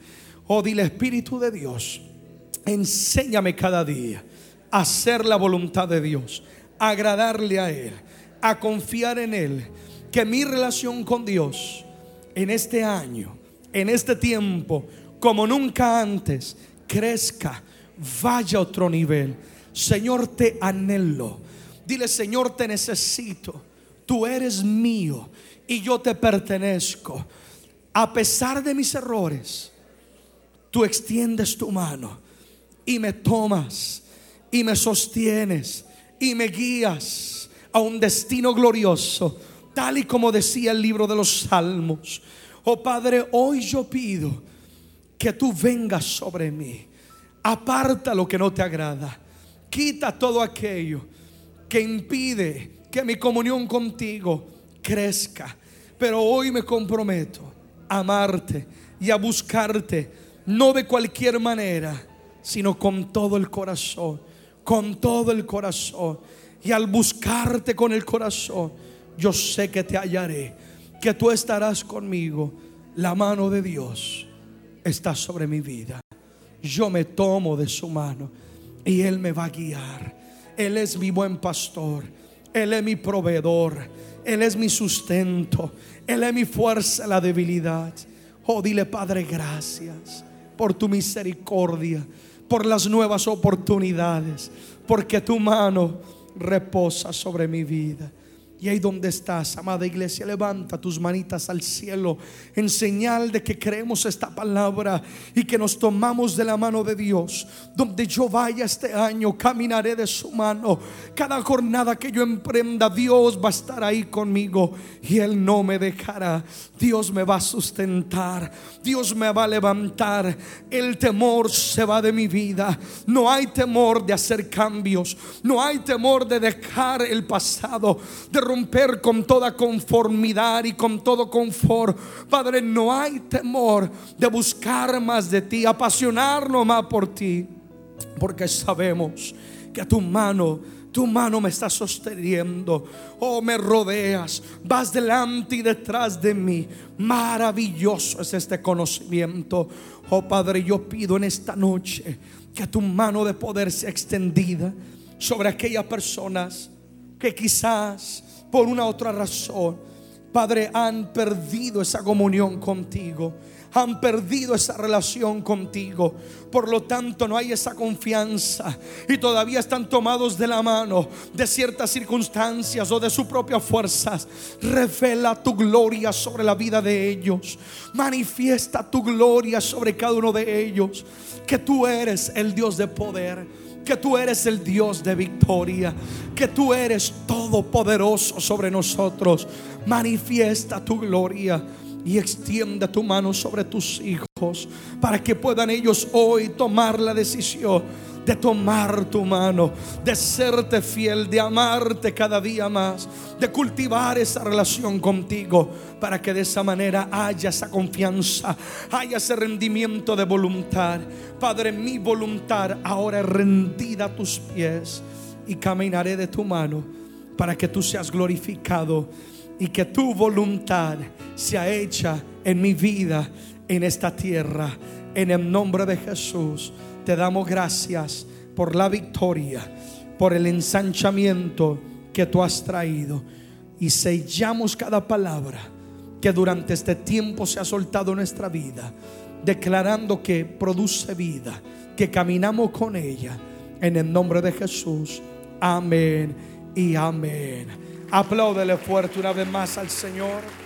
Oh, dile Espíritu de Dios, enséñame cada día hacer la voluntad de Dios, agradarle a Él, a confiar en Él. Que mi relación con Dios en este año, en este tiempo, como nunca antes, crezca, vaya a otro nivel. Señor, te anhelo. Dile, Señor, te necesito. tú eres mío y yo te pertenezco. A pesar de mis errores, tú extiendes tu mano y me tomas y me sostienes y me guías a un destino glorioso, tal y como decía el libro de los Salmos. Oh Padre, hoy yo pido que tú vengas sobre mí. Aparta lo que no te agrada. Quita todo aquello que impide que mi comunión contigo crezca. Pero hoy me comprometo a amarte y a buscarte, no de cualquier manera, sino con todo el corazón, con todo el corazón. Y al buscarte con el corazón, yo sé que te hallaré, que tú estarás conmigo. La mano de Dios está sobre mi vida. Yo me tomo de su mano y Él me va a guiar. Él es mi buen pastor. Él es mi proveedor. Él es mi sustento. Él es mi fuerza la debilidad. Oh, dile Padre, gracias por tu misericordia, por las nuevas oportunidades, porque tu mano reposa sobre mi vida. Y ahí donde estás, amada iglesia, levanta tus manitas al cielo en señal de que creemos esta palabra y que nos tomamos de la mano de Dios. Donde yo vaya este año, caminaré de su mano. Cada jornada que yo emprenda, Dios va a estar ahí conmigo y Él no me dejará. Dios me va a sustentar. Dios me va a levantar. El temor se va de mi vida. No hay temor de hacer cambios. No hay temor de dejar el pasado. De romper con toda conformidad y con todo confort. Padre, no hay temor de buscar más de ti, apasionarnos más por ti, porque sabemos que tu mano tu mano me está sosteniendo. Oh, me rodeas. Vas delante y detrás de mí. Maravilloso es este conocimiento. Oh, Padre, yo pido en esta noche que tu mano de poder sea extendida sobre aquellas personas que quizás por una otra razón, Padre, han perdido esa comunión contigo. Han perdido esa relación contigo. Por lo tanto, no hay esa confianza. Y todavía están tomados de la mano de ciertas circunstancias o de sus propias fuerzas. Revela tu gloria sobre la vida de ellos. Manifiesta tu gloria sobre cada uno de ellos. Que tú eres el Dios de poder que tú eres el Dios de victoria, que tú eres todopoderoso sobre nosotros. Manifiesta tu gloria y extiende tu mano sobre tus hijos para que puedan ellos hoy tomar la decisión de tomar tu mano, de serte fiel, de amarte cada día más, de cultivar esa relación contigo, para que de esa manera haya esa confianza, haya ese rendimiento de voluntad. Padre, mi voluntad ahora es rendida a tus pies y caminaré de tu mano para que tú seas glorificado y que tu voluntad sea hecha en mi vida, en esta tierra. En el nombre de Jesús te damos gracias por la victoria, por el ensanchamiento que tú has traído. Y sellamos cada palabra que durante este tiempo se ha soltado en nuestra vida, declarando que produce vida, que caminamos con ella. En el nombre de Jesús. Amén y amén. Apláudele fuerte una vez más al Señor.